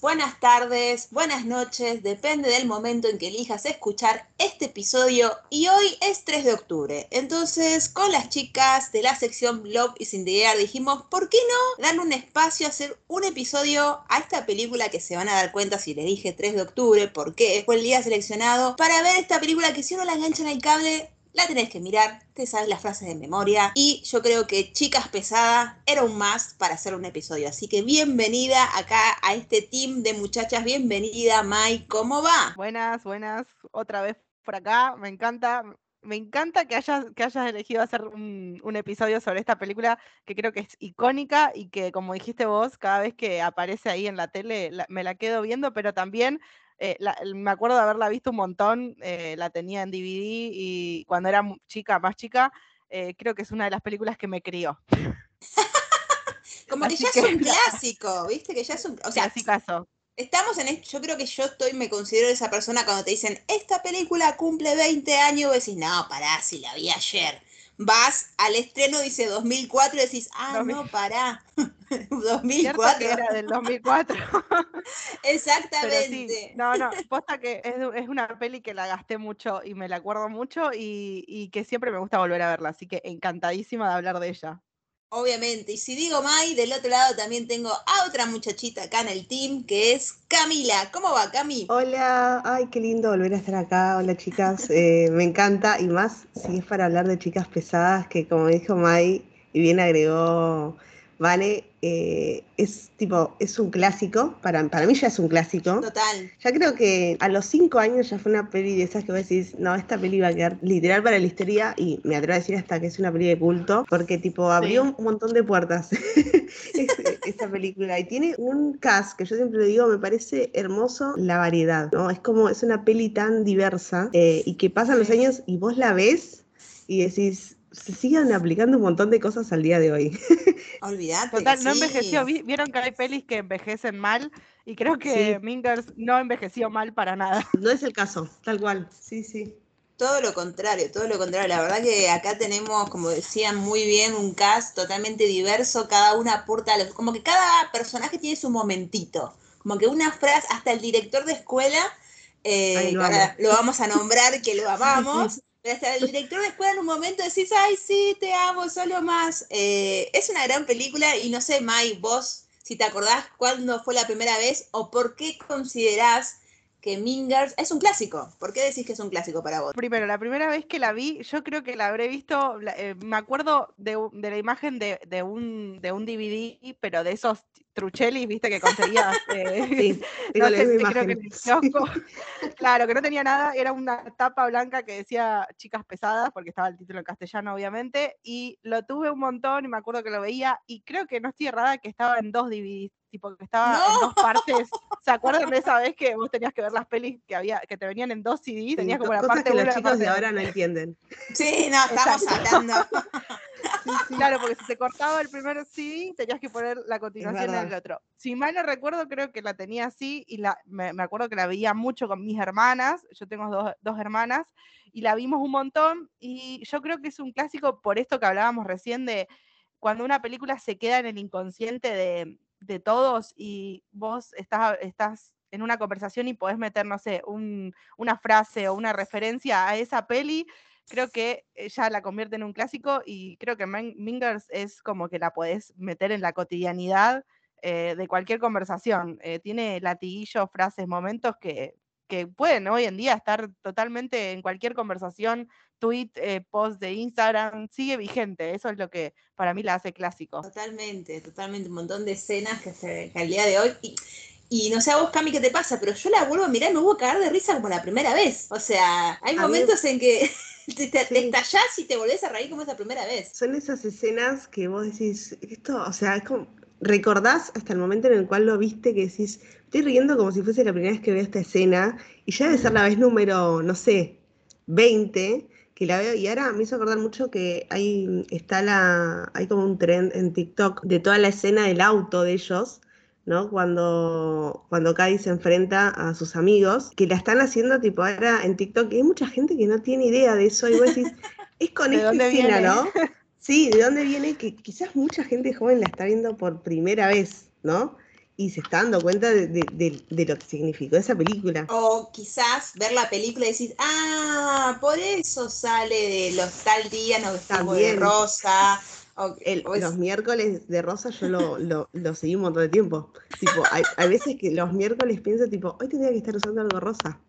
buenas tardes, buenas noches, depende del momento en que elijas escuchar este episodio y hoy es 3 de octubre. Entonces, con las chicas de la sección Love is in the Air dijimos, ¿por qué no dar un espacio a hacer un episodio a esta película que se van a dar cuenta si les dije 3 de octubre, por qué fue el día seleccionado para ver esta película que si uno la engancha en el cable la tenés que mirar, te sabes las frases de memoria y yo creo que Chicas Pesadas era un más para hacer un episodio. Así que bienvenida acá a este team de muchachas, bienvenida Mai, ¿cómo va? Buenas, buenas, otra vez por acá, me encanta. Me encanta que hayas, que hayas elegido hacer un, episodio sobre esta película que creo que es icónica y que, como dijiste vos, cada vez que aparece ahí en la tele me la quedo viendo, pero también eh, me acuerdo de haberla visto un montón, eh, la tenía en DVD y cuando era chica, más chica, eh, creo que es una de las películas que me crió. Como que ya es un clásico, ¿viste? Que ya es un. O sea. Estamos en esto, yo creo que yo estoy, me considero esa persona cuando te dicen, esta película cumple 20 años, y decís, no, pará, si la vi ayer vas al estreno, dice 2004, y decís, ah, no, pará, 2004. era del 2004. Exactamente. no, no, posta que es, una peli que la gasté mucho y me la acuerdo mucho y, y que siempre me gusta volver a verla, así que encantadísima de hablar de ella. Obviamente. Y si digo Mai, del otro lado también tengo a otra muchachita acá en el team, que es Camila. ¿Cómo va, Cami? Hola, ay, qué lindo volver a estar acá. Hola, chicas. Eh, me encanta. Y más si es para hablar de chicas pesadas, que como dijo Mai, y bien agregó Vale, eh, es tipo, es un clásico, para, para mí ya es un clásico. Total. Ya creo que a los cinco años ya fue una peli de esas que vos decís, no, esta peli va a quedar literal para la historia y me atrevo a decir hasta que es una peli de culto, porque tipo abrió un montón de puertas esta película y tiene un cast que yo siempre le digo, me parece hermoso la variedad, ¿no? Es como, es una peli tan diversa eh, y que pasan los años y vos la ves y decís, se siguen aplicando un montón de cosas al día de hoy. Olvídate. Total, no envejeció. Vieron que hay pelis que envejecen mal y creo que Mingers no envejeció mal para nada. No es el caso, tal cual. Sí, sí. Todo lo contrario, todo lo contrario. La verdad que acá tenemos, como decían muy bien, un cast totalmente diverso. Cada una aporta, como que cada personaje tiene su momentito. Como que una frase, hasta el director de escuela, eh, lo, lo, vamos a nombrar, que lo amamos. Hasta el director de escuela en un momento decís, ay, sí, te amo, solo más. Eh, es una gran película y no sé, Mai, vos, si te acordás cuándo fue la primera vez o por qué considerás que Mingers es un clásico. ¿Por qué decís que es un clásico para vos? Primero, la primera vez que la vi, yo creo que la habré visto, eh, me acuerdo de, la imagen de, un, de un DVD, pero de esos truchelis, viste, que conseguías. Eh, sí, no creo que claro, que no tenía nada, era una tapa blanca que decía chicas pesadas, porque estaba el título en castellano, obviamente, y lo tuve un montón y me acuerdo que lo veía, y creo que no estoy errada que estaba en dos DVDs tipo que estaba en dos partes. ¿Se acuerdan de esa vez que vos tenías que ver las pelis que había, que te venían en dos CDs? Tenías como la parte que los chicos de ahora no entienden. Sí, no, estamos hablando. Claro, porque si se cortaba el primer CD, tenías que poner la continuación en el otro. Si mal no recuerdo, creo que la tenía así y la, me, acuerdo que la veía mucho con mis hermanas. Yo tengo dos, dos hermanas y la vimos un montón. Y yo creo que es un clásico por esto que hablábamos recién de cuando una película se queda en el inconsciente de, de todos y vos estás, estás en una conversación y podés meter, no sé, una frase o una referencia a esa peli, creo que ya la convierte en un clásico y creo que Mingers es como que la podés meter en la cotidianidad eh, de cualquier conversación. Eh, tiene latiguillos, frases, momentos que, que pueden hoy en día estar totalmente en cualquier conversación tweet, eh, post de Instagram, sigue vigente. Eso es lo que para mí la hace clásico. Totalmente, totalmente. Un montón de escenas que, se, al día de hoy. Y, no sé a vos, Cami, qué te pasa, pero yo la vuelvo a mirar y me voy a cagar de risa como la primera vez. O sea, hay momentos en que te, estallás y te volvés a reír como esa primera vez. Son esas escenas que vos decís, esto, o sea, es como, recordás hasta el momento en el cual lo viste que decís, estoy riendo como si fuese la primera vez que veo esta escena, y ya debe ser la vez número, no sé, 20, que la veo y ahora me hizo acordar mucho que hay está la hay como un trend en TikTok de toda la escena del auto de ellos, ¿no? Cuando cuando Cady se enfrenta a sus amigos, que la están haciendo tipo ahora en TikTok y hay mucha gente que no tiene idea de eso y vos decís, es con esta escena, ¿no? Sí, ¿de dónde viene? Que quizás mucha gente joven la está viendo por primera vez, ¿no? y se está dando cuenta de, lo que significó esa película. O quizás ver la película y decir, ah, por eso sale de los tal día nos vestimos de rosa. Los miércoles de rosa yo lo, lo, seguí un montón de tiempo. Tipo, hay, hay, veces que los miércoles pienso, tipo, hoy tendría que estar usando algo rosa.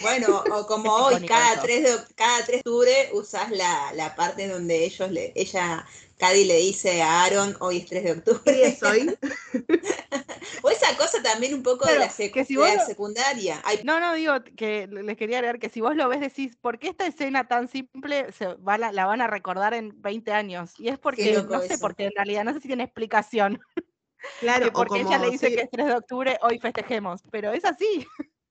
Bueno, o como hoy, cada 3, de, cada 3 de octubre usas la, la parte donde ellos le, ella Cady le dice a Aaron, hoy es 3 de octubre. es hoy? o esa cosa también un poco de la, secundaria. No, no, digo que les quería agregar que si vos lo ves decís, ¿por qué esta escena tan simple se va la, van a recordar en 20 años? Y es porque, no sé, porque en realidad no sé si tiene explicación. Claro, porque ella le dice que es 3 de octubre, hoy festejemos, pero es así.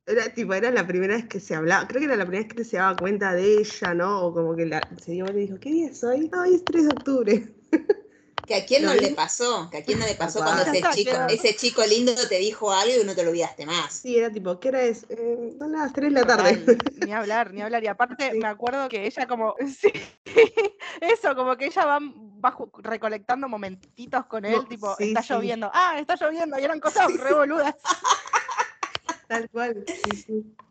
Era tipo, era la primera vez que se hablaba, creo que era la primera vez que se daba cuenta de ella, ¿no? O como que la, se dio y dijo, ¿qué día es hoy? hoy es 3 de octubre. Que a quién no le pasó, que a quién no le pasó cuando ese chico, ese chico lindo te dijo algo y no te lo olvidaste más. Sí, era tipo, ¿qué hora es? Eh, son las 3 de la tarde. ni hablar, ni hablar. Y aparte me acuerdo que ella como, sí, eso, como que ella va, va recolectando momentitos con él, tipo, está lloviendo, ah, está lloviendo, y eran cosas revoludas. Tal cual.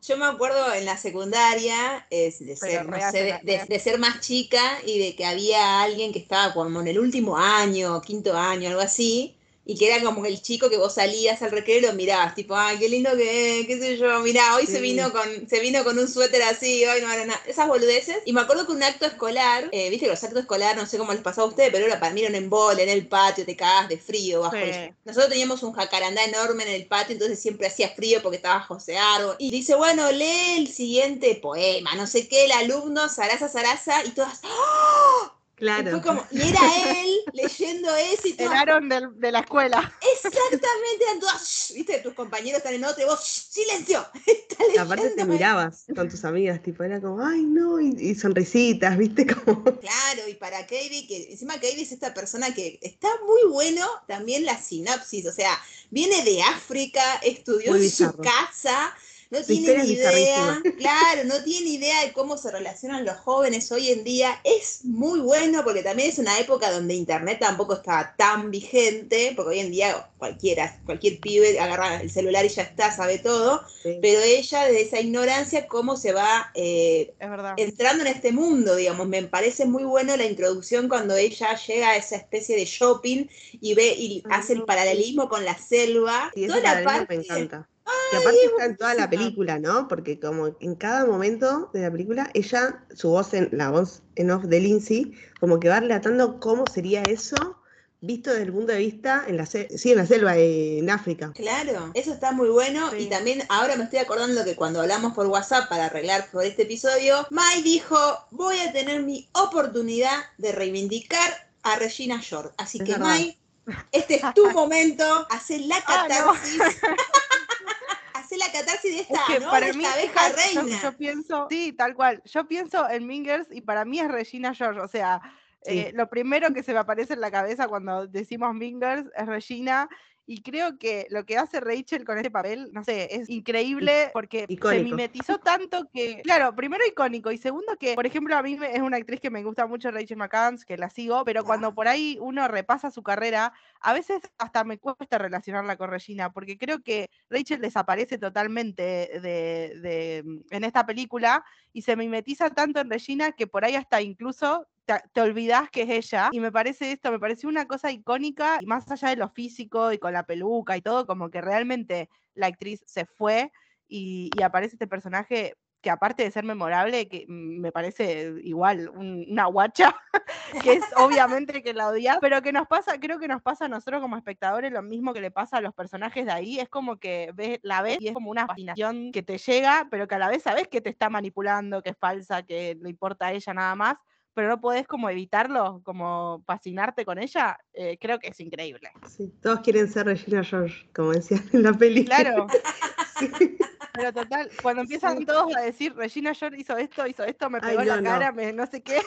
Yo me acuerdo en la secundaria es de, ser, de, ser más chica y de que había alguien que estaba como en el último año, quinto año, algo así, y que era como el chico que vos salías al recreo y lo mirabas, tipo, ay, qué lindo que, qué sé yo, mirá, hoy se vino con se vino con un suéter así, hoy no era nada, esas boludeces. Y me acuerdo que un acto escolar, eh, viste que los actos escolares, no sé cómo les pasó a ustedes, pero era para mí en bol, en el patio, te cagabas de frío bajo Nosotros teníamos un jacarandá enorme en el patio, entonces siempre hacía frío porque estaba José Árbol. Y dice, bueno, lee el siguiente poema, no sé qué, el alumno, Sarasa, Sarasa, y todas, ¡Oh! Claro. Y, era él leyendo eso y todo. El de, la escuela. Exactamente, eran viste, tus compañeros están en otro y vos, silencio. Aparte te mirabas con tus amigas, tipo, era como, ay no, y, sonrisitas, viste, como. Claro, y para Katie, que encima Katie es esta persona que está muy bueno también la sinopsis, o sea, viene de África, estudió en su casa no tiene ni idea, claro, no tiene idea de cómo se relacionan los jóvenes hoy en día. Es muy bueno porque también es una época donde Internet tampoco estaba tan vigente, porque hoy en día cualquiera, cualquier pibe agarra el celular y ya está, sabe todo, pero ella desde esa ignorancia, cómo se va eh, entrando en este mundo, digamos, me parece muy bueno la introducción cuando ella llega a esa especie de shopping y ve y hace el paralelismo con la selva. Sí, toda la parte, me encanta y aparte está en toda la película, ¿no? Porque como en cada momento de la película, ella, su voz en, la voz en off de Lindsay, como que va relatando cómo sería eso visto desde el punto de vista en la, sí, en la selva, en África. Claro, eso está muy bueno. Y también ahora me estoy acordando que cuando hablamos por WhatsApp para arreglar por este episodio, Mai dijo, voy a tener mi oportunidad de reivindicar a Regina Short. Así que Mai, este es tu momento, hacer la ah, catarsis. la catarsis de esta, ¿no? Para mí, reina. Yo, pienso, sí, tal cual. Yo pienso en Mingers y para mí es Regina George. O sea, eh, lo primero que se me aparece en la cabeza cuando decimos Mingers es Regina y creo que lo que hace Rachel con este papel, no sé, es increíble porque se mimetizó tanto que, claro, primero icónico y segundo que, por ejemplo, a mí es una actriz que me gusta mucho, Rachel McCanns, que la sigo, pero cuando por ahí uno repasa su carrera, a veces hasta me cuesta relacionarla con Regina, porque creo que Rachel desaparece totalmente de, en esta película y se mimetiza tanto en Regina que por ahí hasta incluso te, olvidas que es ella. Y me parece esto, me pareció una cosa icónica, y más allá de lo físico y con la peluca y todo, como que realmente la actriz se fue y, aparece este personaje que aparte de ser memorable, que me parece igual una guacha, que es obviamente que la odia, pero que nos pasa, creo que nos pasa a nosotros como espectadores lo mismo que le pasa a los personajes de ahí, es como que ves, la ves y es como una fascinación que te llega, pero que a la vez sabes que te está manipulando, que es falsa, que le importa a ella nada más, pero no podés como evitarlo, como fascinarte con ella, eh, creo que es increíble. Sí, todos quieren ser Regina George, como decían en la película. Claro. Pero total, cuando empiezan todos a decir, Regina George hizo esto, hizo esto, me pegó la cara, me no sé qué.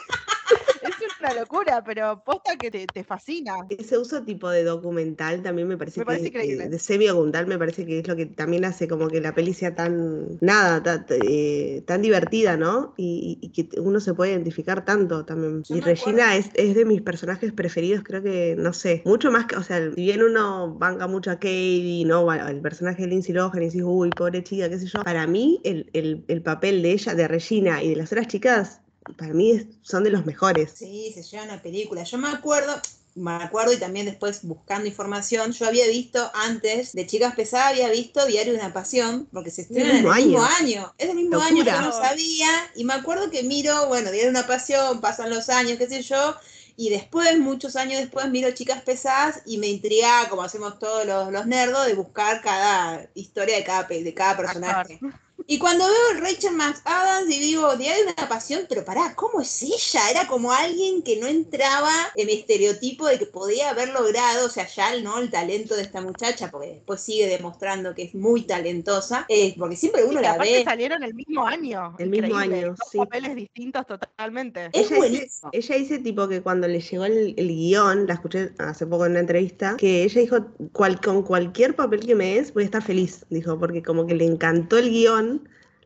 Es una locura, pero posta que te, fascina. Ese uso tipo de documental también me parece, que, increíble. de semi-documental me parece que es lo que también hace como que la peli sea tan, nada, tan, eh, divertida, ¿no? Y, que uno se puede identificar tanto también. y Regina es, de mis personajes preferidos, creo que, no sé, mucho más que, o sea, si bien uno banca mucho a Katie, ¿no? El personaje de Lindsay Lohan y dices, uy, pobre chica, qué sé yo. Para mí, el, el papel de ella, de Regina y de las otras chicas, para mí son de los mejores. Sí, se lleva una película. Yo me acuerdo, me acuerdo y también después buscando información, yo había visto antes, de Chicas Pesadas, había visto Diario de una Pasión, porque se estrena en el mismo año. Es el mismo año, yo no sabía, y me acuerdo que miro, bueno, Diario de una Pasión, pasan los años, qué sé yo, y después, muchos años después, miro Chicas Pesadas y me intriga, como hacemos todos los, los nerdos, de buscar cada historia de cada, de cada personaje. Y cuando veo Rachel McAdams y digo, Diario de una pasión, pero pará, ¿cómo es ella? Era como alguien que no entraba en mi estereotipo de que podía haber logrado, o sea, ya ¿no? el talento de esta muchacha, porque después sigue demostrando que es muy talentosa, eh, porque siempre uno la ve. salieron el mismo año. El mismo año, sí. papeles distintos totalmente. Es ella buenísimo. ella dice tipo que cuando le llegó el, guion, la escuché hace poco en una entrevista, que ella dijo, con cualquier papel que me des voy a estar feliz, dijo, porque como que le encantó el guion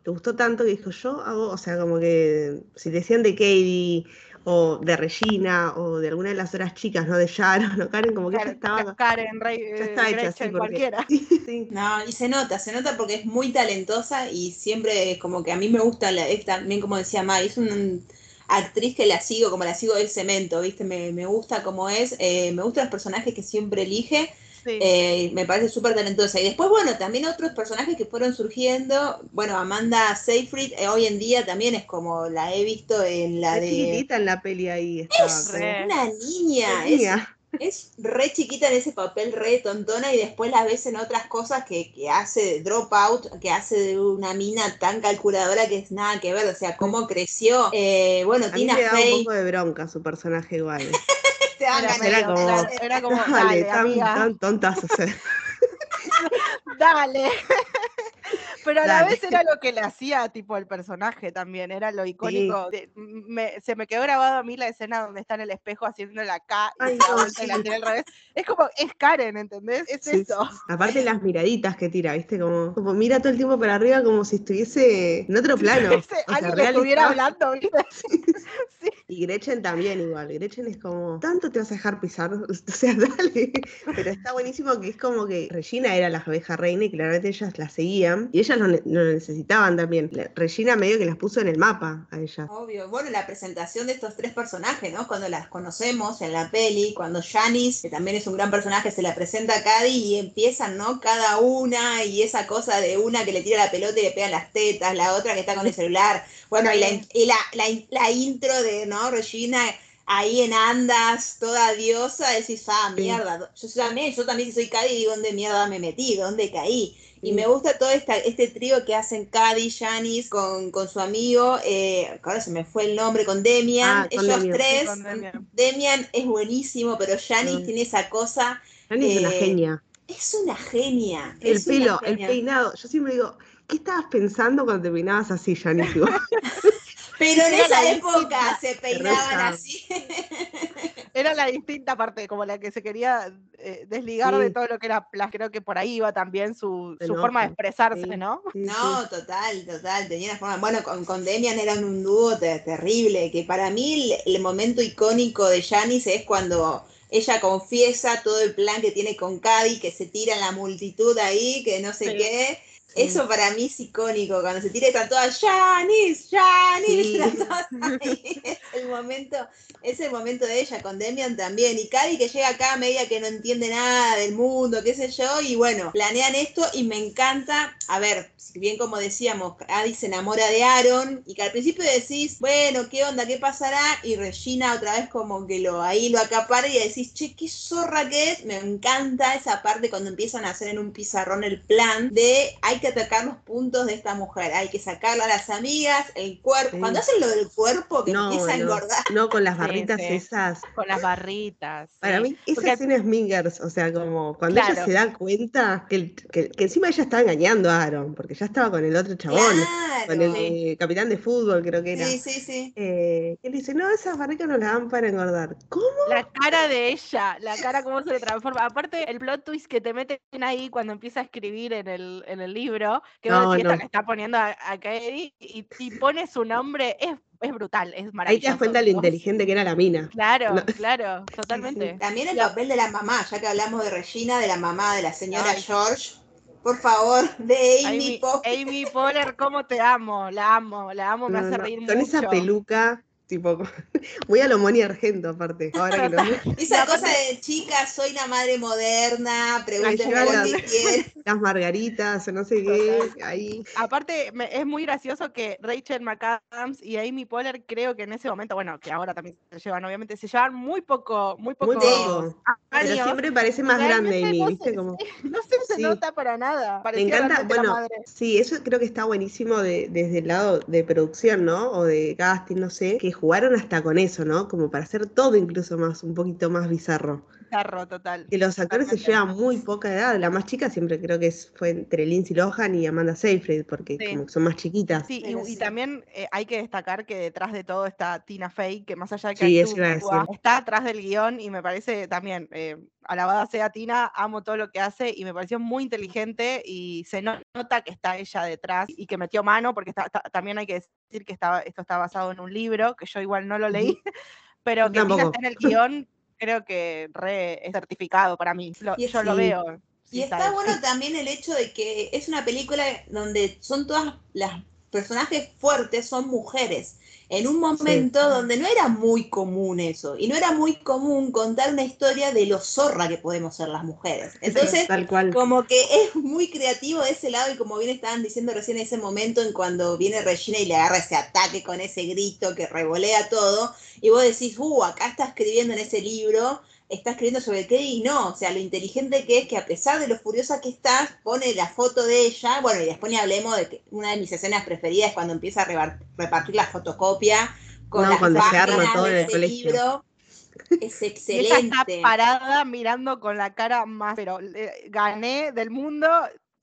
le gustó tanto que dijo, yo hago, o sea, como que si decían de Katie o de Regina o de alguna de las otras chicas, ¿no? De Sharon o Karen, como que ya estaba. Karen, Rey, ya está hecha, así cualquiera. No, y se nota, se nota porque es muy talentosa y siempre es como que a mí me gusta, la, también como decía Mai, es una actriz que la sigo, como la sigo del cemento, ¿viste? Me, me gusta como es, eh, me gustan los personajes que siempre elige eh, me parece súper talentosa. Y después, bueno, también otros personajes que fueron surgiendo. Bueno, Amanda Seyfried eh, hoy en día también es como la he visto en la de. chiquitita en la peli ahí. es una niña. Es, re chiquita en ese papel, re tontona, y después la ves en otras cosas que, que hace Dropout, que hace de una mina tan calculadora que es nada que ver. O sea, cómo creció. Eh, bueno, Tina mí me da un poco de bronca su personaje igual. era, como, era como, dale, tan, tan tontas. O sea. dale. Pero a la vez era lo que le hacía tipo el personaje también, era lo icónico. se me quedó grabado a mí la escena donde está en el espejo haciendo la K y la al revés. Es como, es Karen, ¿entendés? Es eso. Aparte las miraditas que tira, ¿viste? Como, como mira todo el tiempo para arriba como si estuviese en otro plano. alguien que estuviera hablando. Y Gretchen también igual. Gretchen es como, ¿tanto te vas a dejar pisar? O sea, dale. Pero está buenísimo que es como que Regina era la abeja reina y claramente ellas la seguían. Y ellas lo, necesitaban también. Regina medio que las puso en el mapa a ella. Obvio. Bueno, la presentación de estos tres personajes, ¿no? Cuando las conocemos en la peli, cuando Janice, que también es un gran personaje, se la presenta a Cady y empiezan, ¿no? Cada una y esa cosa de una que le tira la pelota y le pega las tetas, la otra que está con el celular. Bueno, y la, la, la intro de, ¿no? Regina ahí en andas, toda diosa, decís, ah, mierda, yo también, yo también soy Cady digo, ¿dónde mierda me metí? ¿Dónde caí? Y me gusta todo esta, este trío que hacen Cady, Janice con, con su amigo, eh, ahora se me fue el nombre, con Demian, ah, ellos tres. Demian. es buenísimo, pero Janice tiene esa cosa. Janice es una eh, genia. Es una genia. El pelo, el peinado. Yo siempre digo, ¿qué estabas pensando cuando te peinabas así, Janice? Pero en esa época se peinaban así. Era la distinta parte, como la que se quería eh, desligar de todo lo que era Creo que por ahí iba también su, forma de expresarse, ¿no? no, total, total. Tenía una forma. Bueno, con, con Demian eran un dúo terrible. Que para mí el, momento icónico de Janice es cuando ella confiesa todo el plan que tiene con Cady, que se tira en la multitud ahí, que no sé qué eso para mí es icónico, cuando se tira y están todas, Janice, Janice, es el momento, es el momento de ella, con Demian también, y Cady que llega acá media que no entiende nada del mundo, qué sé yo, y bueno, planean esto y me encanta, a ver, si bien como decíamos, Cady se enamora de Aaron, y que al principio decís, bueno, ¿qué onda? ¿Qué pasará? Y Regina otra vez como que lo ahí lo acapara y decís, che, qué zorra que es, me encanta esa parte cuando empiezan a hacer en un pizarrón el plan de hay que que atacar los puntos de esta mujer. Hay que sacarla a las amigas, el cuerpo. Cuando hacen lo del cuerpo, que empieza a engordar. No, con las barritas esas. Con las barritas. Para mí, esa escena es Mingers. O sea, como cuando ella se da cuenta que, que, encima ella estaba engañando a Aaron, porque ya estaba con el otro chabón, con el eh, capitán de fútbol, creo que era. Sí, sí, sí. Eh, él dice: No, esas barritas no las dan para engordar. ¿Cómo? La cara de ella, la cara cómo se le transforma. Aparte, el plot twist que te meten ahí cuando empieza a escribir en el, en el libro, que no, le está poniendo a, a Katie y, y, pone su nombre, es, es brutal, es maravilloso. Ahí te das cuenta lo inteligente que era la mina. Claro, claro, totalmente. También el papel de la mamá, ya que hablamos de Regina, de la mamá de la señora George. Por favor, de Amy, Poehler. Amy Poehler, cómo te amo, la amo, la amo, me hace reír mucho. Con esa peluca, tipo, muy a lo Moni Argento aparte. Ahora que Esa cosa de chica, soy una madre moderna, pregúnteme lo que quieres. Las margaritas o no sé qué, ahí. Aparte, es muy gracioso que Rachel McAdams y Amy Poehler creo que en ese momento, bueno, que ahora también se llevan, obviamente, se llevan muy poco, muy poco. Muy poco. Pero siempre parece más grande Amy, ¿viste? Como... no se, se nota para nada. Me encanta, bueno, sí, eso creo que está buenísimo desde el lado de producción, ¿no? O de casting, no sé, que jugaron hasta con eso, ¿no? Como para hacer todo incluso más, un poquito más bizarro. Bizarro, total. Que los actores se llevan muy poca edad. La más chica siempre creo que fue entre Lindsay Lohan y Amanda Seyfried, porque como son más chiquitas. Sí, y, también eh, hay que destacar que detrás de todo está Tina Fey, que más allá de que está atrás del guion y me parece también, eh, alabada sea Tina, amo todo lo que hace y me pareció muy inteligente y se nota que está ella detrás y que metió mano, porque también hay que decir que estaba, esto está basado en un libro, que yo igual no lo leí, pero que Tina está en el guion creo que re es certificado para mí. yo lo veo. Y está, bueno también el hecho de que es una película donde son todas las personajes fuertes, son mujeres en un momento donde no era muy común eso, y no era muy común contar una historia de lo zorra que podemos ser las mujeres. Entonces, como que es muy creativo de ese lado, y como bien estaban diciendo recién en ese momento, en cuando viene Regina y le agarra ese ataque con ese grito que revolea todo, y vos decís, uh, acá está escribiendo en ese libro está escribiendo sobre qué y no, o sea, lo inteligente que es que a pesar de lo furiosa que estás, pone la foto de ella, bueno, y después ni hablemos de que una de mis escenas preferidas es cuando empieza a repartir la fotocopia con las cuando se arma todo en el. Libro. Es excelente. ella está parada mirando con la cara más, pero gané del mundo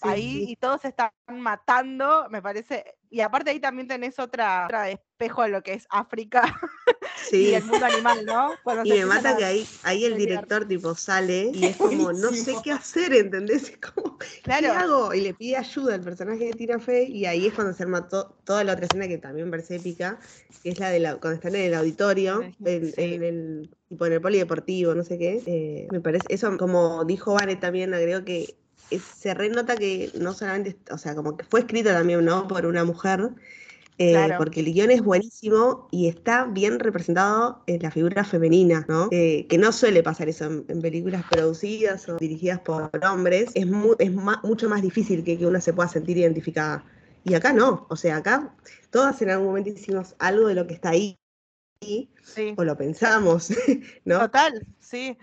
ahí y todos se están matando, me parece. Y aparte ahí también tenés otra, otra espejo de lo que es África y el mundo animal, ¿no? y me mata que ahí, ahí el director tipo sale y es como, no sé qué hacer, ¿entendés? Es como, ¿qué hago? Y le pide ayuda al personaje de Tina Fey y ahí es cuando se arma toda la otra escena que también parece épica, que es la de la, cuando están en el auditorio, en, el tipo en el polideportivo, no sé qué. Eh, me parece, eso como dijo Vane también, agrego que se renota que no solamente, o sea, como que fue escrito también, ¿no? Por una mujer, eh, porque el guion es buenísimo y está bien representado en la figura femenina, ¿no? Eh, que no suele pasar eso en, películas producidas o dirigidas por hombres. Es, es mucho más difícil que, que uno se pueda sentir identificada. Y acá no, o sea, acá todas en algún momento hicimos algo de lo que está ahí. O lo pensamos, ¿no? Total, sí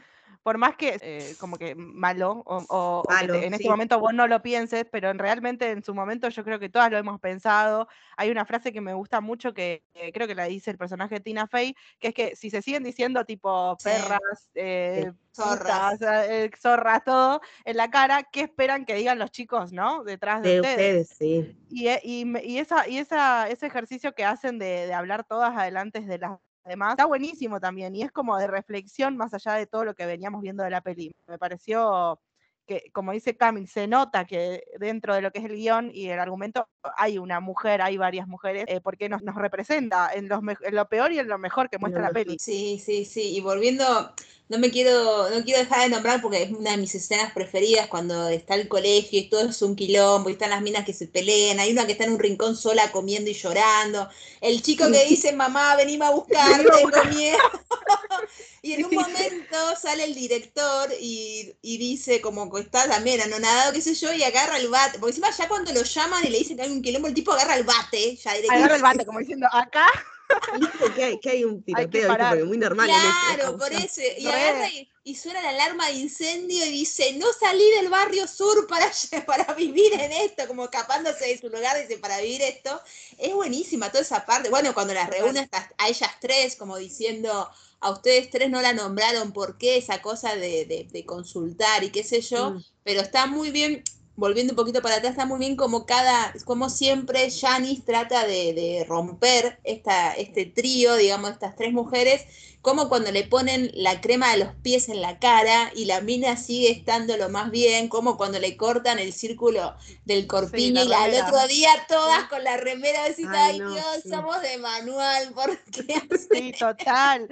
por más que eh, como que malo, o, en este momento vos no lo pienses, pero realmente en su momento yo creo que todas lo hemos pensado. Hay una frase que me gusta mucho que creo que la dice el personaje de Tina Fey, que es que si se siguen diciendo tipo perras, eh, zorras. Eh, zorras, todo en la cara, ¿qué esperan que digan los chicos, no? Detrás de, ustedes. sí. Y, y, esa, y esa, ese ejercicio que hacen de, de hablar todas adelante de las Además, está buenísimo también y es como de reflexión más allá de todo lo que veníamos viendo de la peli. Me pareció que, como dice Camille, se nota que dentro de lo que es el guion y el argumento hay una mujer, hay varias mujeres, eh, porque nos, nos representa en, en, lo peor y en lo mejor que muestra la peli. Sí, sí, sí. Y volviendo no me quiero, no quiero dejar de nombrar porque es una de mis escenas preferidas cuando está el colegio y todo es un quilombo y están las minas que se pelean, hay una que está en un rincón sola comiendo y llorando, el chico que dice, mamá, venime a buscar, tengo miedo. y en un momento sale el director y, dice como que está también anonadado, qué sé yo, y agarra el bate, porque encima ya cuando lo llaman y le dicen que hay un quilombo, el tipo agarra el bate, ya Agarra el bate, como diciendo, acá que hay, que hay un tiroteo, porque muy normal. Claro, por eso. Y agarra y, suena la alarma de incendio y dice, no salí del barrio sur para, para vivir en esto, como escapándose de su lugar, dice, para vivir esto. Es buenísima toda esa parte. Bueno, cuando las reúne a ellas tres, como diciendo, a ustedes tres no la nombraron, ¿por qué? Esa cosa de, de, consultar y qué sé yo, mm. pero está muy bien, volviendo un poquito para atrás, está muy bien como cada, como siempre, Janice trata de, de romper esta, este trío, digamos, estas tres mujeres, como cuando le ponen la crema de los pies en la cara y la mina sigue estando lo más bien, como cuando le cortan el círculo del corpiño y al otro día todas con la remera decís, ay, Dios, somos de manual, ¿por qué? Sí, total.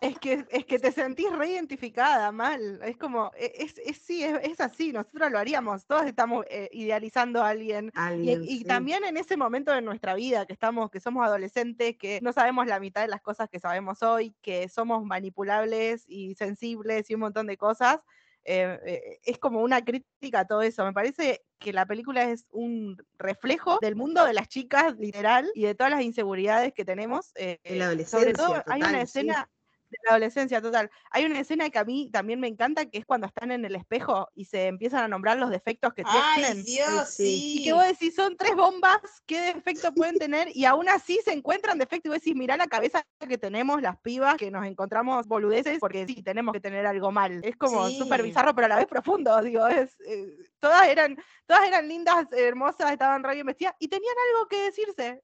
Es que, es que te sentís reidentificada, mal. Es como, e, es, es sí, es, así, nosotros lo haríamos, todos estamos eh, idealizando a alguien. y, también en ese momento de nuestra vida que estamos, que somos adolescentes, que no sabemos la mitad de las cosas que sabemos hoy, que somos manipulables y sensibles y un montón de cosas. Eh, eh, es como una crítica a todo eso. Me parece que la película es un reflejo del mundo de las chicas, literal, y de todas las inseguridades que tenemos. Eh, en la adolescencia. Sobre todo, hay una escena de la adolescencia, total. Hay una escena que a mí también me encanta, que es cuando están en el espejo y se empiezan a nombrar los defectos que tienen. ¡Ay, Dios, sí! Y que vos decís, son tres bombas, ¿qué defectos pueden tener? Y aún así se encuentran defectos y vos decís, mirá la cabeza que tenemos las pibas, que nos encontramos boludeces, porque sí, tenemos que tener algo mal. Es como súper bizarro, pero a la vez profundo, digo, es... Eh, todas eran, todas eran lindas, hermosas, estaban re bien vestidas y tenían algo que decirse.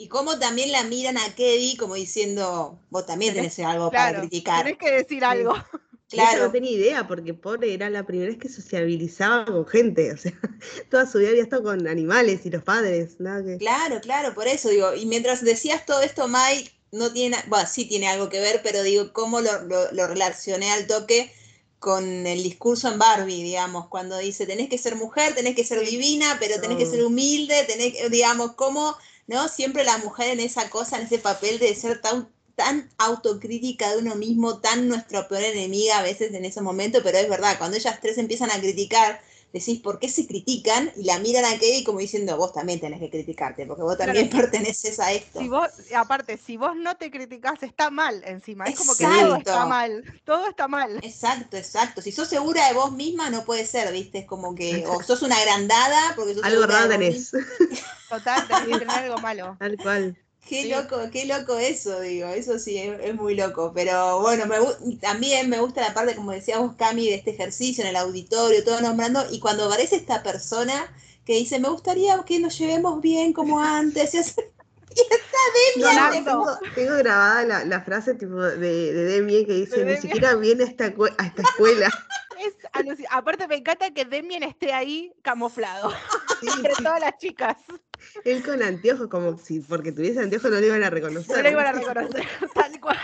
Y cómo también la miran a Kedi como diciendo, vos también tenés algo para criticar. Tenés que decir algo. Claro. no tenía idea, porque pobre era la primera vez que sociabilizaba con gente. O sea, toda su vida había estado con animales y los padres. Nada Claro, claro, por eso digo. Y mientras decías todo esto, Mike, no tiene, bueno, sí tiene algo que ver, pero digo, cómo lo, lo, relacioné al toque con el discurso en Barbie, digamos, cuando dice, tenés que ser mujer, tenés que ser divina, pero tenés que ser humilde, tenés, digamos, cómo ¿no? Siempre la mujer en esa cosa, en ese papel de ser tan, tan autocrítica de uno mismo, tan nuestra peor enemiga a veces en ese momento, pero es verdad, cuando ellas tres empiezan a criticar, decís, ¿por qué se critican? Y la miran a Kedi como diciendo, vos también tenés que criticarte, porque vos también perteneces a esto. Si vos, aparte, si vos no te criticás, está mal encima. Es como que todo está mal. Todo está mal. Exacto, exacto. Si sos segura de vos misma, no puede ser, ¿viste? Es como que, o sos una agrandada, porque sos Algo raro tenés. Total, tenés que tener algo malo. Tal cual. Qué loco, qué loco eso, digo, eso sí, es, muy loco. Pero bueno, también me gusta la parte, como decías vos, Cami, de este ejercicio en el auditorio, todo nombrando, y cuando aparece esta persona que dice, me gustaría que nos llevemos bien como antes, y, está Demian. tengo, grabada la, frase tipo de, de Demian que dice, ni siquiera viene a esta, a esta escuela. Aparte me encanta que Demian esté ahí camuflado entre todas las chicas. Él con anteojos, como si porque tuviese anteojos no le iban a reconocer. No le iban a reconocer, tal cual.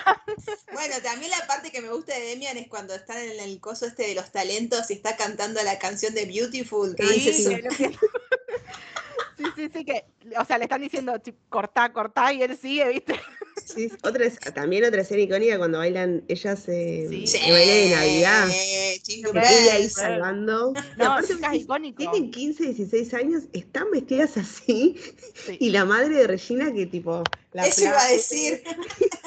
Bueno, también la parte que me gusta de Demian es cuando están en el coso este de los talentos y está cantando la canción de Beautiful. Que sí, dice, Sí, sí, sí, que, o sea, le están diciendo cortá, cortá, y él sigue, ¿viste? Sí, otra también otra escena icónica cuando bailan ellas eh, sí. de Navidad. Sí, ahí salvando. No, aparte, Tienen 15, 16 años, están vestidas así, y la madre de Regina que tipo... La Eso iba a decir.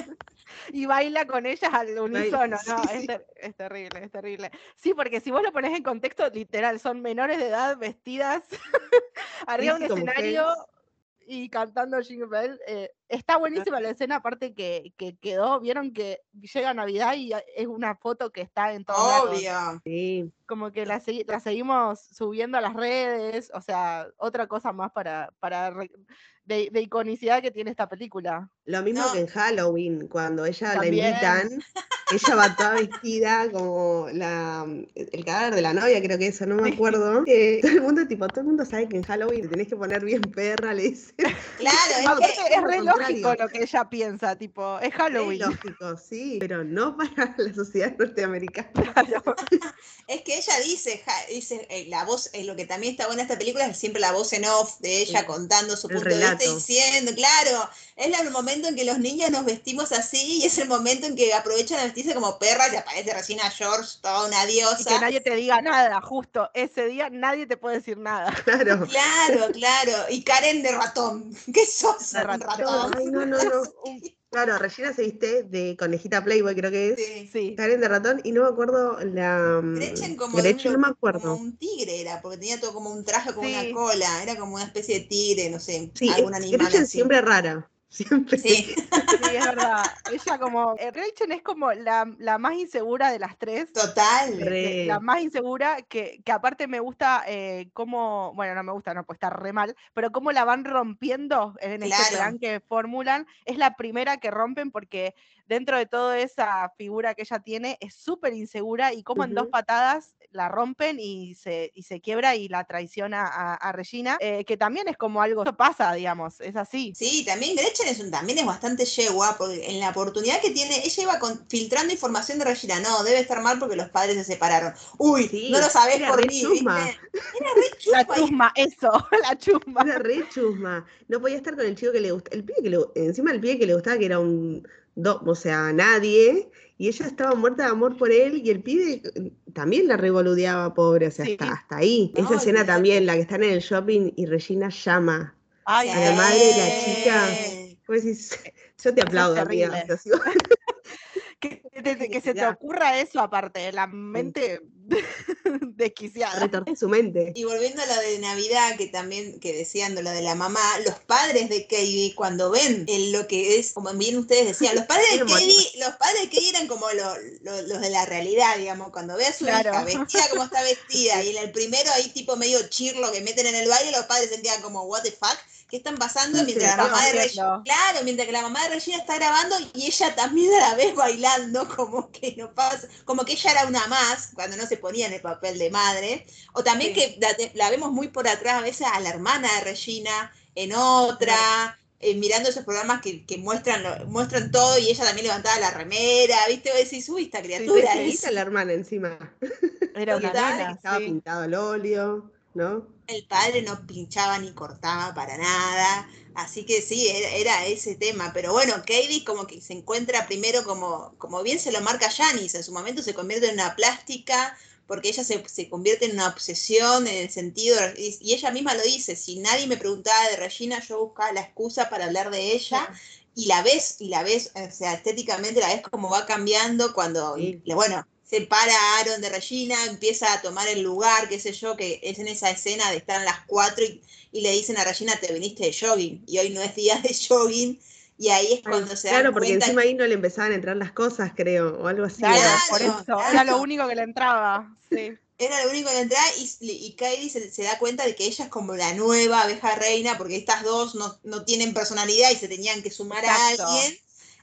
y baila con ellas al unísono, no, es, terrible, es terrible. Sí, porque si vos lo pones en contexto, literal, son menores de edad vestidas arriba de un escenario y cantando Jingle Bell. Eh, está buenísima la escena, aparte que, quedó, vieron que llega Navidad y es una foto que está en todo Obvio. Sí. Como que la, la, seguimos subiendo a las redes, o sea, otra cosa más para, para de, iconicidad que tiene esta película. Lo mismo que en Halloween, cuando ella la invitan, ella va toda vestida como la, el cadáver de la novia, creo que eso, no me acuerdo. Eh, todo el mundo, tipo, todo el mundo sabe que en Halloween te tenés que poner bien perra, le dicen. Claro, es, que, es re lógico lo que ella piensa, tipo, es Halloween. Es lógico, sí, pero no para la sociedad norteamericana. es que ella dice, dice eh, la voz, es lo que también está buena esta película, es siempre la voz en off de ella contando su punto de vista diciendo, claro, es el momento en que los niños nos vestimos así y es el momento en que aprovechan a vestirse como perras y aparece recién a George, toda una diosa. Y que nadie te diga nada, justo ese día nadie te puede decir nada. Claro. Claro, claro. Y Karen de ratón. ¿Qué sos? De ratón. Ay, no, no, no. Claro, Regina se viste de conejita Playboy, creo que es. Sí. Karen de ratón, y no me acuerdo la. mm, Gretchen como, Gretchen un- no me acuerdo. como un tigre era, porque tenía todo como un traje con Sí. una cola, era como una especie de tigre, no sé, Sí, algún animal Gretchen así. siempre rara. Siempre. Sí, Sí, es verdad. Ella como. eh, Rachel es como la, la más insegura de las tres. total. Re. de- la más insegura, que, que aparte me gusta eh, cómo, bueno, no me gusta, no, pues está re mal, pero cómo la van rompiendo en este Claro. plan que formulan, es la primera que rompen porque dentro de toda esa figura que ella tiene es súper insegura y como en dos patadas la rompen y se, y se quiebra y la traiciona a, a Regina, eh, que también es como algo, pasa, digamos, es así. Sí, también Gretchen es un, también es bastante yegua, porque en la oportunidad que tiene, ella iba con- filtrando información de Regina, no, debe estar mal porque los padres se separaron. Uy, Sí, no lo sabés por mí, chusma. Era re La chusma y- chusma, eso, la chusma. Era re chusma. No podía estar con el chico que le gusta. El pibe que le, encima el pibe que le gustaba, que era un. Do- o sea, nadie. Y ella estaba muerta de amor por él. Y el pibe eh, también la revoludeaba, pobre. O sea, Sí. hasta, hasta ahí. No, Esa escena también, la que están en el shopping y Regina llama. Ay, a la madre de la Sí. chica. Decís, yo te aplaudo, amiga. que, que se te ocurra eso aparte, la mente desquiciada. retorné su mente. Y volviendo a lo de Navidad, que también, que decían de lo de la mamá, los padres de Katie, cuando ven el- lo que es, como bien ustedes decían, los padres de Katie, los padres de Katie eran como lo- lo- los de la realidad, digamos, cuando ve a su Claro. hija vestida como está vestida, y en el primero ahí tipo medio chirlo que meten en el baile, los padres sentían como, what the fuck, ¿qué están pasando? Sí, Mientras sí, la mamá de Regina, claro, mientras que la mamá de Regina está grabando y ella también a la vez bailando, como que no pasa, como que ella era una más, cuando no se ponía en el papel de madre, o también Sí. que la, la vemos muy por atrás a veces a la hermana de Regina, en otra, eh, mirando esos programas que, que muestran, lo- muestran todo y ella también levantaba la remera, ¿viste? Vos decís, uy, esta criatura es- chiquita la hermana encima. Era una nena, Estaba sí. pintado al óleo, ¿no? el padre no pinchaba ni cortaba para nada. Así que sí, era, era ese tema. Pero bueno, Katie como que se encuentra primero como, como bien se lo marca Janice, en su momento se convierte en una plástica, porque ella se, se convierte en una obsesión en el sentido, y, y ella misma lo dice, si nadie me preguntaba de Regina, yo buscaba la excusa para hablar de ella. Y la ves, y la ves, o sea, estéticamente la ves como va cambiando cuando, Sí. y, bueno, separa a Aaron de Regina, empieza a tomar el lugar, qué sé yo, que es en esa escena de estar en las cuatro y, y le dicen a Regina, te viniste de jogging, y hoy no es día de jogging, y ahí es cuando se Claro, dan porque cuenta encima ahí no le empezaban a entrar las cosas, creo, o algo así. Claro, era. por Claro, eso. Era lo único que le entraba. Sí. era lo único de entrar y, y Kylie se, se da cuenta de que ella es como la nueva abeja reina, porque estas dos no, no tienen personalidad y se tenían que sumar Exacto. a alguien.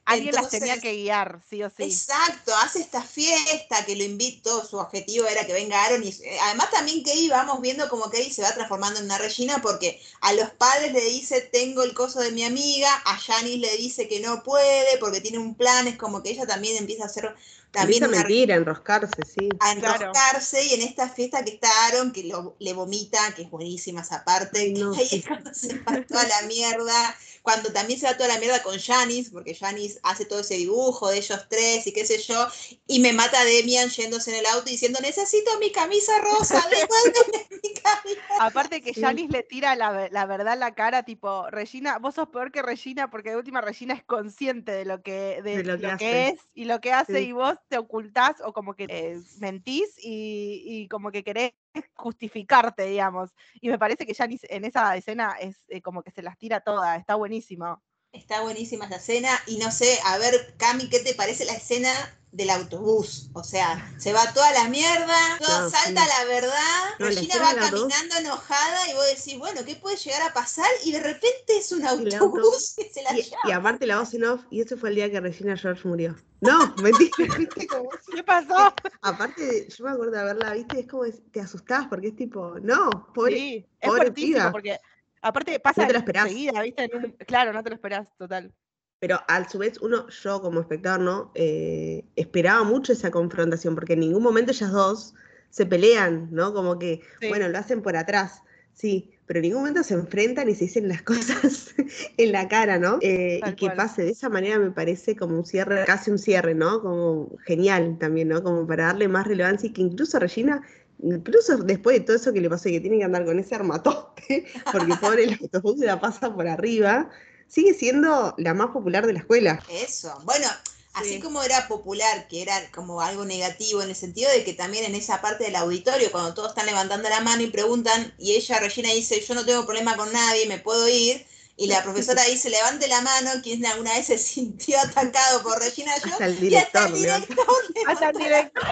Alguien las tenía Entonces- que guiar, sí o sí. Exacto, hace esta fiesta que lo invito, su objetivo era que venga Aaron y eh, además también Katie vamos viendo como Katie se va transformando en una Regina porque a los padres le dice tengo el coso de mi amiga, a Janice le dice que no puede porque tiene un plan, es como que ella también empieza a hacer también una mentir, a enroscarse, sí. a Claro. enroscarse y en esta fiesta que está Aaron, que lo- le vomita, que es buenísima esa parte, no, sí. es cuando se va toda la mierda, cuando también se va toda la mierda con Janice, porque Janice hace todo ese dibujo de ellos tres y qué sé yo, y me mata a Demian yéndose en el auto diciendo, necesito mi camisa rosa, devuélveme mi camisa. Aparte que Sí. Janice le tira la, la verdad la cara, tipo, Regina, vos sos peor que Regina, porque de última Regina es consciente de lo que, de, De lo lo que es y lo que hace, Sí. y vos te ocultás o como que eh, mentís y, y como que querés justificarte, digamos. Y me parece que Janice en esa escena es eh, como que se las tira todas, está buenísimo. Está buenísima esa escena y no sé, a ver, Cami, ¿qué te parece la escena del autobús? O sea, se va toda la mierda, todo No, salta sí. la verdad, No, Regina va caminando enojada y vos decís, bueno, ¿qué puede llegar a pasar? Y de repente es un autobús autobús. que se la Y, lleva. y aparte la voz en off, y ese fue el día que Regina George murió. No, mentira, ¿viste cómo? ¿Qué pasó? Aparte, yo me acuerdo de haberla, viste, es como te asustás porque es tipo, no, pobre, sí, es pobre porque aparte pasa te lo esperás. ¿viste? En un- claro, no te lo esperás, total. Pero a su vez, uno, yo como espectador, ¿no? Eh, esperaba mucho esa confrontación, porque en ningún momento ellas dos se pelean, ¿no? Como que, Sí. bueno, lo hacen por atrás, sí, pero en ningún momento se enfrentan y se dicen las cosas en la cara, ¿no? Eh, y que cual. pase de esa manera me parece como un cierre, casi un cierre, ¿no? Como genial también, ¿no? Como para darle más relevancia y que incluso Regina, incluso después de todo eso que le pasó y que tiene que andar con ese armatoste, porque pobre el autobús se la pasa por arriba, sigue siendo la más popular de la escuela. Eso. Bueno, Así como era popular, que era como algo negativo en el sentido de que también en esa parte del auditorio, cuando todos están levantando la mano y preguntan, y ella, Regina, dice, yo no tengo problema con nadie, me puedo ir, y la profesora dice, levante la mano, quien alguna vez se sintió atacado por Regina yo, hasta el director, hasta el director. Hasta el director.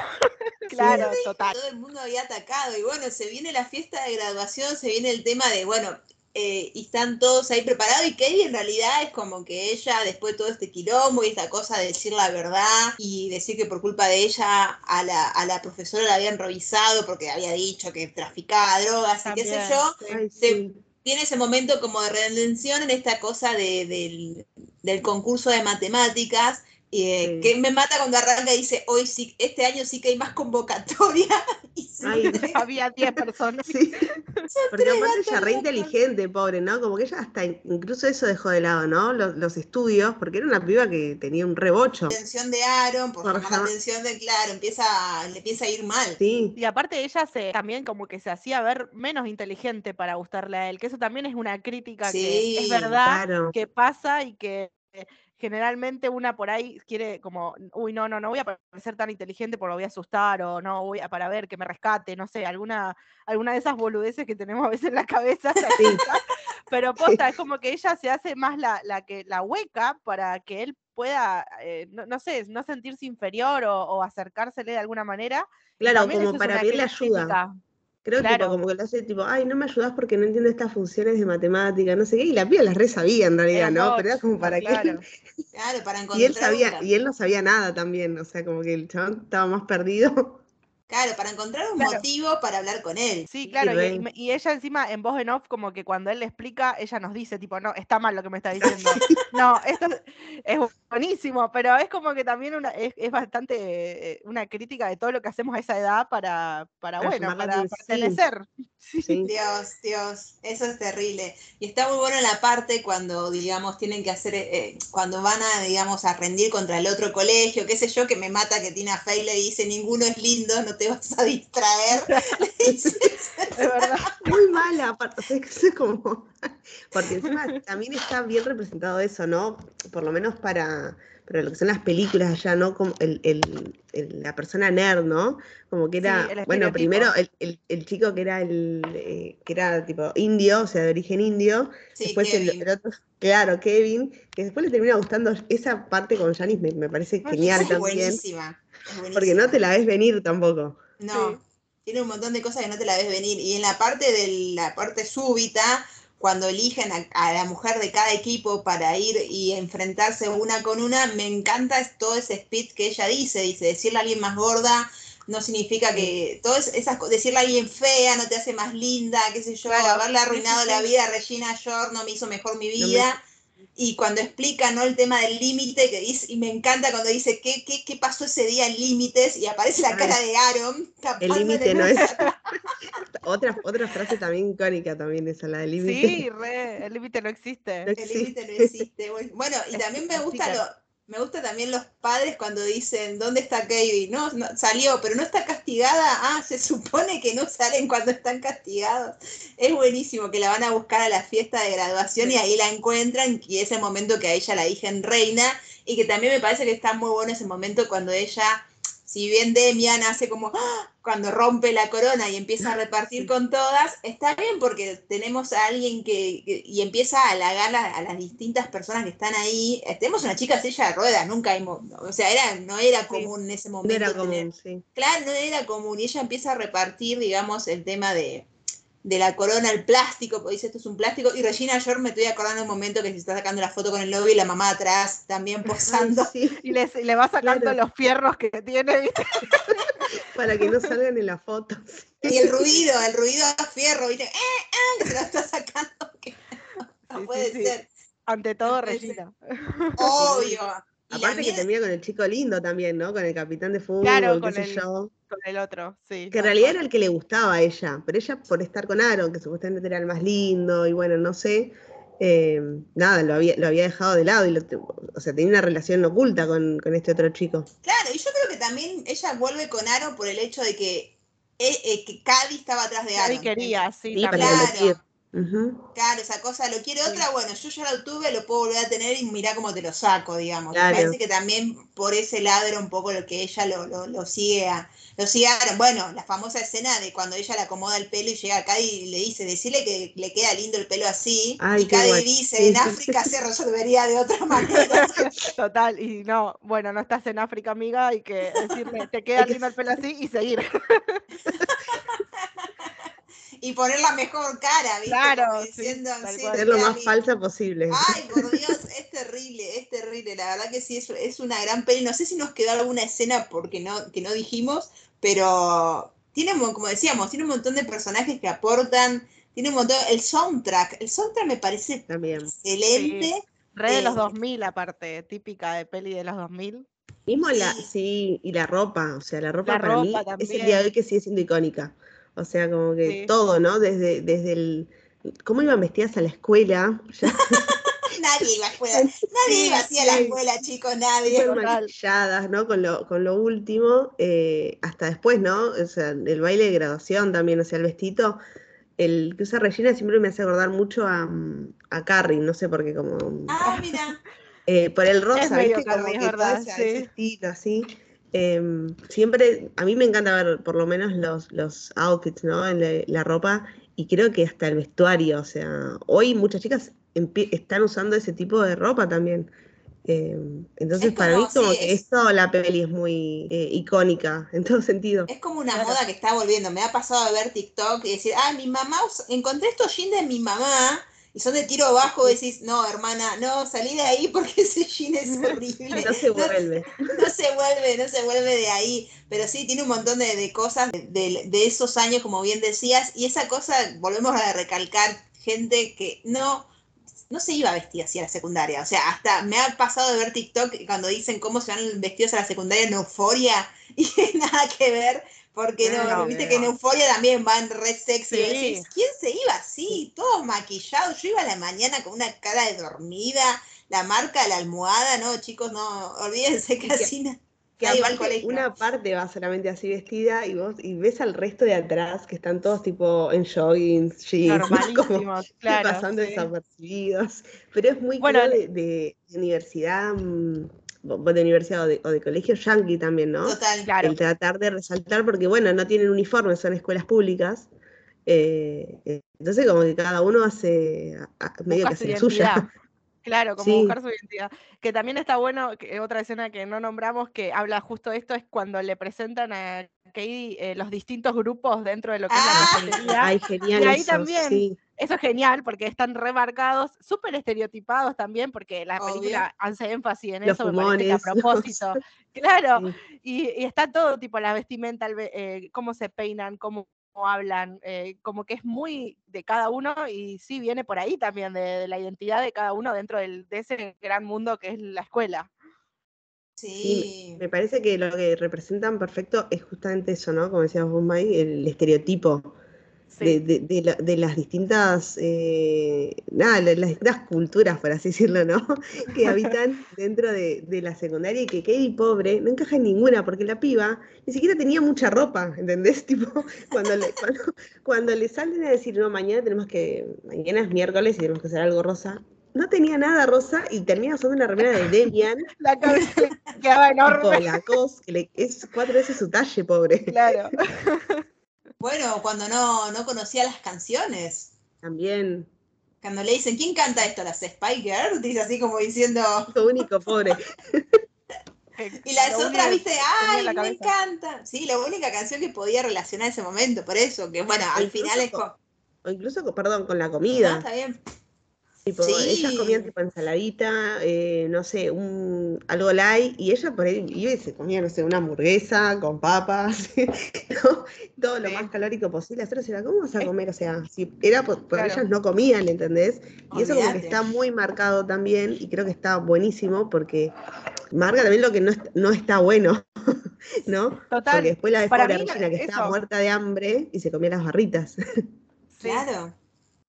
claro, total. Todo el mundo había atacado, y bueno, se viene la fiesta de graduación, se viene el tema de, bueno, eh, y están todos ahí preparados y Katie en realidad es como que ella después de todo este quilombo y esta cosa de decir la verdad y decir que por culpa de ella a la, a la profesora la habían revisado porque había dicho que traficaba drogas y qué sé yo, tiene ese momento como de redención en esta cosa de, del, del concurso de matemáticas eh, que me mata cuando arranca y dice, hoy sí, este año sí que hay más convocatoria. Y había 10 personas. Porque aparte ella re inteligente, pobre, ¿no? Como que ella hasta incluso eso dejó de lado, ¿no? Los, estudios, porque era una piba que tenía un rebocho. La atención de Aaron, por, la atención de, claro, empieza, le empieza a ir mal. Sí. Y aparte ella se también como que se hacía ver menos inteligente para gustarle a él, que eso también es una crítica que es verdad que pasa y que generalmente una por ahí quiere como, uy, no, no, no voy a parecer tan inteligente porque lo voy a asustar o no voy a para ver que me rescate, no sé, alguna, alguna de esas boludeces que tenemos a veces en la cabeza. Pero posta, es como que ella se hace más la, la que, la hueca para que él pueda, eh, no, sé, no sentirse inferior o, o, acercársele de alguna manera. Claro, como para pedirle ayuda. Creo que como que lo hace tipo, ay, no me ayudas porque no entiendo estas funciones de matemática, no sé qué, y la piba las re sabía en realidad, ¿no? Pero era como para claro. Claro, para encontrar. Y él sabía, y él no sabía nada también, o sea, como que el chabón estaba más perdido. Claro, para encontrar un motivo para hablar con él. Sí, claro, y, ella encima en voz en off, como que cuando él le explica, ella nos dice, tipo, no, está mal lo que me está diciendo. no, esto es buenísimo, pero es como que también una, es, bastante eh, una crítica de todo lo que hacemos a esa edad para, para, bueno, para pertenecer. Dios, Dios, eso es terrible. Y está muy bueno la parte cuando, digamos, tienen que hacer, eh, eh, cuando van a, digamos, a rendir contra el otro colegio, qué sé yo, que me mata que Tina Fey le dice, ninguno es lindo, no te vas a distraer. es verdad. Muy mala, aparte, es como, porque encima también está bien representado eso, ¿no? Por lo menos para pero lo que son las películas allá, ¿no? Como el, el, la persona nerd, ¿no? Como que era, bueno, primero el, chico que era el, eh, que era tipo indio, o sea, de origen indio, después el, otro, claro, Kevin, que después le termina gustando esa parte con Janice, me, me parece genial también. Buenísima, Porque no te la ves venir tampoco. No. Tiene un montón de cosas que no te la ves venir. Y en la parte de la parte súbita, cuando eligen a, la mujer de cada equipo para ir y enfrentarse una con una, me encanta todo ese speed que ella dice, dice, decirle a alguien más gorda no significa que, todo esas decirle a alguien fea no te hace más linda, qué sé yo, haberle arruinado la vida a Regina Shore no me hizo mejor mi vida y cuando explica ¿no? el tema del límite, que dice, y me encanta cuando dice ¿qué, qué, qué pasó ese día en límites? Y aparece la cara de Aaron. El límite no es. otra, otra frase también icónica también esa, la del límite. Sí, re, el límite no existe. El límite no existe. Bueno, y también me gusta lo, me gusta también los padres cuando dicen, ¿dónde está Katie? No, salió, pero no está castigada. Ah, se supone que no salen cuando están castigados. Es buenísimo que la van a buscar a la fiesta de graduación y ahí la encuentran y ese momento que a ella la dicen reina y que también me parece que está muy bueno ese momento cuando ella si bien Demian hace como ¡ah! cuando rompe la corona y empieza a repartir con todas, está bien porque tenemos a alguien que, y empieza a halagar a, las distintas personas que están ahí. Tenemos una chica silla de ruedas, nunca hemos, o sea, era, no era común en ese momento. No era común, sí. Claro, no era común y ella empieza a repartir, digamos, el tema de, de la corona el plástico, porque dice esto es un plástico. Y Regina George me estoy acordando un momento que se está sacando la foto con el novio y la mamá atrás también posando. Y le va sacando los fierros que tiene, ¿viste? Para que no salgan en la foto. Y el ruido, el ruido a fierro, ¿viste? ¡Eh, eh! Se lo está sacando. no, puede ser. Ante todo, Regina. Obvio. Aparte que termina con el chico lindo también, ¿no? Con el capitán de fútbol, claro, con el, Con el otro, sí. Que en realidad era el que le gustaba a ella, pero ella por estar con Aaron, que supuestamente era el más lindo, y bueno, no sé, eh, nada, lo había, lo había dejado de lado, y o sea, tenía una relación oculta con, este otro chico. Claro, y yo creo que también ella vuelve con Aaron por el hecho de que, eh, eh que Cady estaba atrás de Aaron. Cady quería, sí, sí para claro. Claro, esa cosa, lo quiere otra, bueno, yo ya lo tuve, lo puedo volver a tener y mirá cómo te lo saco, digamos. Me parece que también por ese lado era un poco lo que ella lo, lo, lo sigue a, lo bueno, la famosa escena de cuando ella le acomoda el pelo y llega acá y le dice, decirle que le queda lindo el pelo así, y Cady dice, en África se resolvería de otra manera. Total, y no, bueno, no estás en África, amiga, hay que decirle, te queda lindo el pelo así y seguir. Y poner la mejor cara, ¿viste? Claro, ser lo más falsa posible. Ay, por Dios, es terrible, es terrible. La verdad que sí, es, es una gran peli. No sé si nos quedó alguna escena porque no, que no dijimos, pero tiene, como decíamos, tiene un montón de personajes que aportan, tiene un montón, el soundtrack, el soundtrack me parece También. excelente. Re de los 2000 eh, aparte, típica de peli de los 2000. Mismo la, sí, y la ropa, o sea, la ropa para mí es el día de hoy que sigue siendo icónica. O sea, como que todo, ¿no? Desde, desde el. ¿Cómo iban vestidas a la escuela? nadie iba a la escuela. Nadie iba así a la escuela, chicos, nadie. maquilladas, ¿no? Con lo, con lo último. Eh, hasta después, ¿no? O sea, el baile de graduación también, o sea, el vestido. El que usa Regina siempre me hace acordar mucho a, a Carrie, no sé por qué, como. Ah, mira. Eh, por el rosa, ¿viste? Como que verdad, ese estilo así. Em, siempre, a mí me encanta ver por lo menos los, los outfits, ¿no? La, ropa y creo que hasta el vestuario, o sea, hoy muchas chicas están usando ese tipo de ropa también. Em, entonces, para mí, como que esto, la peli es muy eh, icónica en todo sentido. Es como una moda que está volviendo. Me ha pasado de ver TikTok y decir, ah, mi mamá, encontré estos jeans de mi mamá y son de tiro bajo, decís, no, hermana, no, salí de ahí porque ese jean es horrible. No se vuelve. No, se vuelve, no se vuelve de ahí. Pero sí, tiene un montón de, cosas de, esos años, como bien decías, y esa cosa, volvemos a recalcar, gente que no, no se iba a vestir así a la secundaria. O sea, hasta me ha pasado de ver TikTok cuando dicen cómo se van vestidos a la secundaria en euforia y nada que ver porque no, viste que en Euforia también van re sexy. ¿Quién se iba así? Todos maquillados. Yo iba a la mañana con una cara de dormida, la marca de la almohada, no, chicos, no, olvídense casi nada. Que una parte va solamente así vestida y vos y ves al resto de atrás que están todos tipo en joggings, jeans, como claro, pasando desapercibidos. Pero es muy bueno de, de, universidad de universidad o de, colegio yankee también, ¿no? Total, claro. El tratar de resaltar, porque bueno, no tienen uniformes, son escuelas públicas. Eh, entonces, como que cada uno hace medio que hace suya. Claro, como buscar su identidad. Que también está bueno, que otra escena que no nombramos que habla justo de esto es cuando le presentan a Katie eh, los distintos grupos dentro de lo que es la ah. Ay, genial. Y ahí también, eso es genial porque están remarcados, súper estereotipados también, porque la película hace énfasis en eso, me parece que a propósito. claro, y, está todo tipo la vestimenta, eh, cómo se peinan, cómo hablan, eh, como que es muy de cada uno y sí viene por ahí también de, la identidad de cada uno dentro de ese gran mundo que es la escuela. Sí. me parece que lo que representan perfecto es justamente eso, ¿no? Como decías vos, May, el estereotipo de, las distintas, eh, nada, las distintas culturas, por así decirlo, ¿no? que habitan dentro de, la secundaria y que Katie, pobre, no encaja en ninguna, porque la piba ni siquiera tenía mucha ropa, ¿entendés? Tipo, cuando le, cuando, le salen a decir, no, mañana tenemos que, mañana es miércoles y tenemos que hacer algo rosa, no tenía nada rosa y termina usando una remera de Demian. La cabeza le quedaba enorme. La cos, que es cuatro veces su talle, pobre. Claro. Bueno, cuando no, no conocía las canciones. También. Cuando le dicen, ¿quién canta esto? ¿Las Spy Girls? Dice así como diciendo. Lo único, pobre. y las otras, viste, ¡ay, me encanta! Sí, la única canción que podía relacionar ese momento, por eso, que bueno, al final es. O incluso, perdón, con la comida. Está bien. Tipo, ellas comían tipo ensaladita, eh, no sé, un, algo light, y ella por ahí iba y se comía, no sé, una hamburguesa con papas, todo lo más calórico posible. Nosotros era, ¿cómo vas a comer? O sea, si era porque ellas no comían, ¿entendés? Y eso como que está muy marcado también, y creo que está buenísimo, porque marca también lo que no, no está bueno, ¿no? Total. Porque después la de Regina, que estaba muerta de hambre y se comía las barritas. Claro.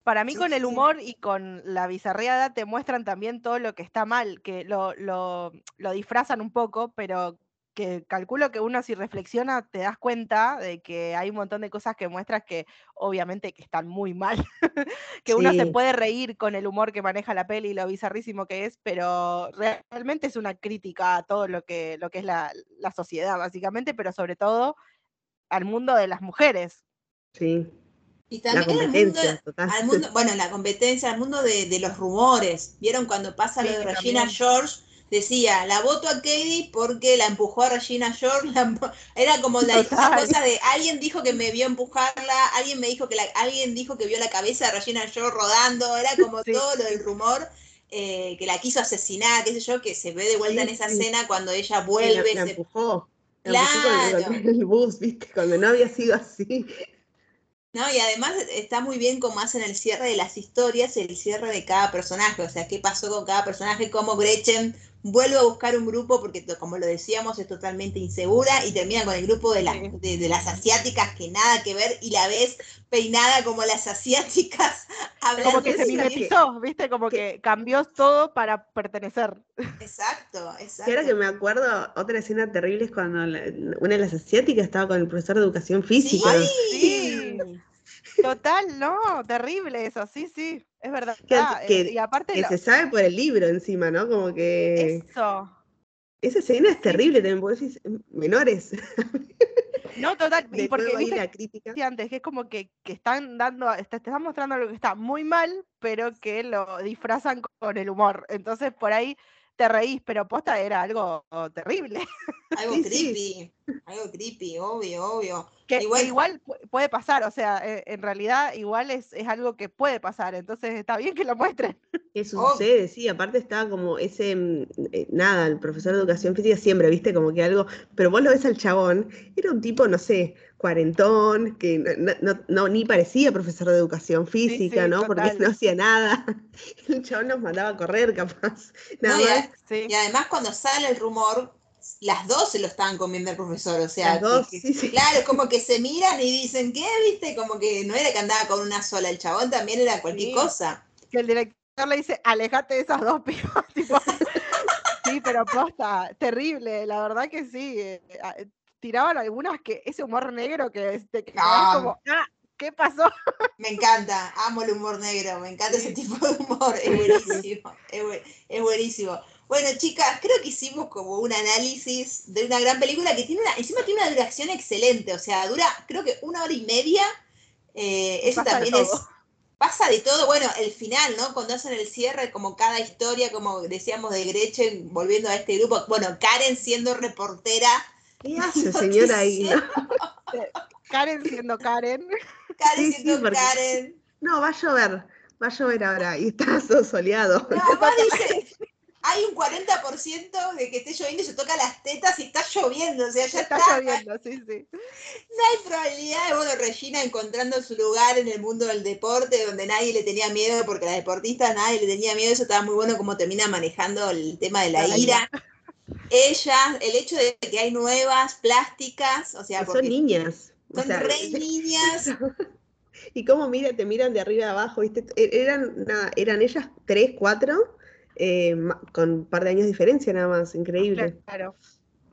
Para mí con el humor y con la bizarreada te muestran también todo lo que está mal, que lo, lo, disfrazan un poco, pero que calculo que uno si reflexiona te das cuenta de que hay un montón de cosas que muestras que obviamente que están muy mal, que uno se puede reír con el humor que maneja la peli y lo bizarrísimo que es, pero realmente es una crítica a todo lo que, lo que es la, sociedad básicamente, pero sobre todo al mundo de las mujeres. Sí. Y también al mundo, bueno, la competencia, al mundo de, los rumores. ¿Vieron cuando pasa lo de Regina George? decía, la voto a Katie porque la empujó a Regina George, era como la, cosa de alguien dijo que me vio empujarla, alguien me dijo que la, alguien dijo que vio la cabeza de Regina George rodando, era como todo lo del rumor. Eh, que la quiso asesinar, qué sé yo, que se ve de vuelta en esa escena cuando ella vuelve. La, empujó. claro. el bus, viste, cuando no había sido así. No, y además está muy bien cómo hacen el cierre de las historias, el cierre de cada personaje, o sea, qué pasó con cada personaje, cómo Gretchen vuelve a buscar un grupo porque, como lo decíamos, es totalmente insegura y termina con el grupo de, de, las asiáticas que nada que ver y la ves peinada como las asiáticas. Como que se mimetizó, ¿viste? Como que... cambió todo para pertenecer. Exacto, exacto. ahora que me acuerdo, otra escena terrible es cuando una de las asiáticas estaba con el profesor de educación física. sí. Total, no, terrible eso, sí, sí, es verdad. Que, y aparte que se sabe por el libro encima, ¿no? Como que... Eso. Esa escena es terrible también, porque decís, menores. No, total, y porque viste, la crítica. antes, que es como que, que están dando, te, están mostrando algo que está muy mal, pero que lo disfrazan con el humor. Entonces, por ahí te reís, pero posta era algo terrible. Algo creepy, algo creepy, obvio, obvio. Que igual, puede pasar, o sea, e, en realidad igual es, algo que puede pasar, entonces está bien que lo muestren. Que sucede, sí, aparte estaba como ese, mm, eh, nada, el profesor de educación física siempre, viste, como que algo, pero vos lo ves al chabón, era un tipo, no sé, cuarentón, que no, ni parecía profesor de educación física, ¿no? Porque no hacía nada. El chabón nos mandaba a correr, capaz. Nada y, y además cuando sale el rumor, las dos se lo estaban comiendo el profesor, o sea, claro, como que se miran y dicen, ¿qué? ¿Viste? Como que no era que andaba con una sola, el chabón también era cualquier cosa. Que el director le dice, alejate de esas dos pibas, sí, pero posta, terrible, la verdad que sí. Tiraban algunas que ese humor negro que te quedaba como, ah, ¿qué pasó? Me encanta, amo el humor negro, me encanta ese tipo de humor, es buenísimo, es buenísimo. Bueno, chicas, creo que hicimos como un análisis de una gran película que tiene una, encima tiene una duración excelente, o sea, dura creo que una hora y media. Eh, eso también es. Pasa de todo, bueno, el final, ¿no? Cuando hacen el cierre, como cada historia, como decíamos de Gretchen, volviendo a este grupo, bueno, Karen siendo reportera. ¿Qué hace, señora ahí? Karen siendo Karen. Karen siendo Karen. No, va a llover, va a llover ahora y está todo soleado. No, dice, hay un 40% de que esté lloviendo y se toca las tetas y está lloviendo, o sea, ya está. Está lloviendo, sí, sí. No hay probabilidad de, bueno, Regina encontrando su lugar en el mundo del deporte, donde nadie le tenía miedo, porque la deportista nadie le tenía miedo, eso estaba muy bueno como termina manejando el tema de la, ira. Ella, el hecho de que hay nuevas plásticas, o sea, porque son niñas. Son re niñas. y cómo mira, te miran de arriba a abajo, ¿viste? E-, eran, nada, eran ellas tres, cuatro eh, con un par de años de diferencia nada más, increíble. Claro.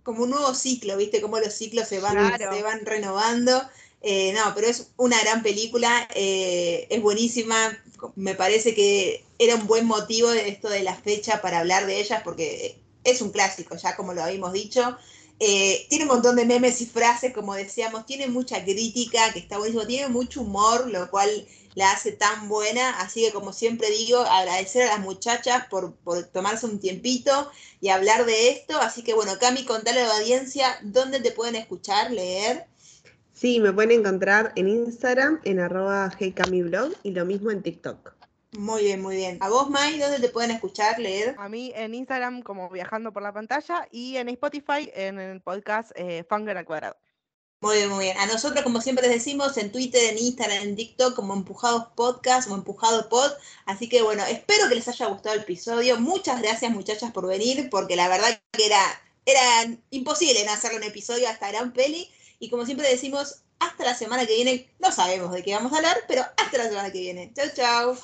Como un nuevo ciclo, ¿viste? Como los ciclos se van, se van renovando. Eh, no, pero es una gran película, eh, es buenísima, me parece que era un buen motivo de esto de la fecha para hablar de ellas, porque es un clásico, ya como lo habíamos dicho. tiene un montón de memes y frases, como decíamos, tiene mucha crítica, que está buenísimo, tiene mucho humor, lo cual la hace tan buena. Así que como siempre digo, agradecer a las muchachas por, tomarse un tiempito y hablar de esto. Así que bueno, Cami, contale a la audiencia dónde te pueden escuchar, leer. Sí, me pueden encontrar en Instagram, en arroba heycamiblog y lo mismo en TikTok. Muy bien, muy bien. ¿A vos, Mai, dónde te pueden escuchar, leer? A mí en Instagram como Viajando por la Pantalla y en Spotify en el podcast eh, Fanger al Cuadrado. Muy bien, muy bien. A nosotros, como siempre les decimos, en Twitter, en Instagram, en TikTok, como Empujados Podcast o Empujado Pod. Así que bueno, espero que les haya gustado el episodio. Muchas gracias, muchachas, por venir, porque la verdad que era, era imposible no hacerle un episodio a esta gran peli. Y como siempre decimos, hasta la semana que viene. No sabemos de qué vamos a hablar, pero hasta la semana que viene. Chau, chau.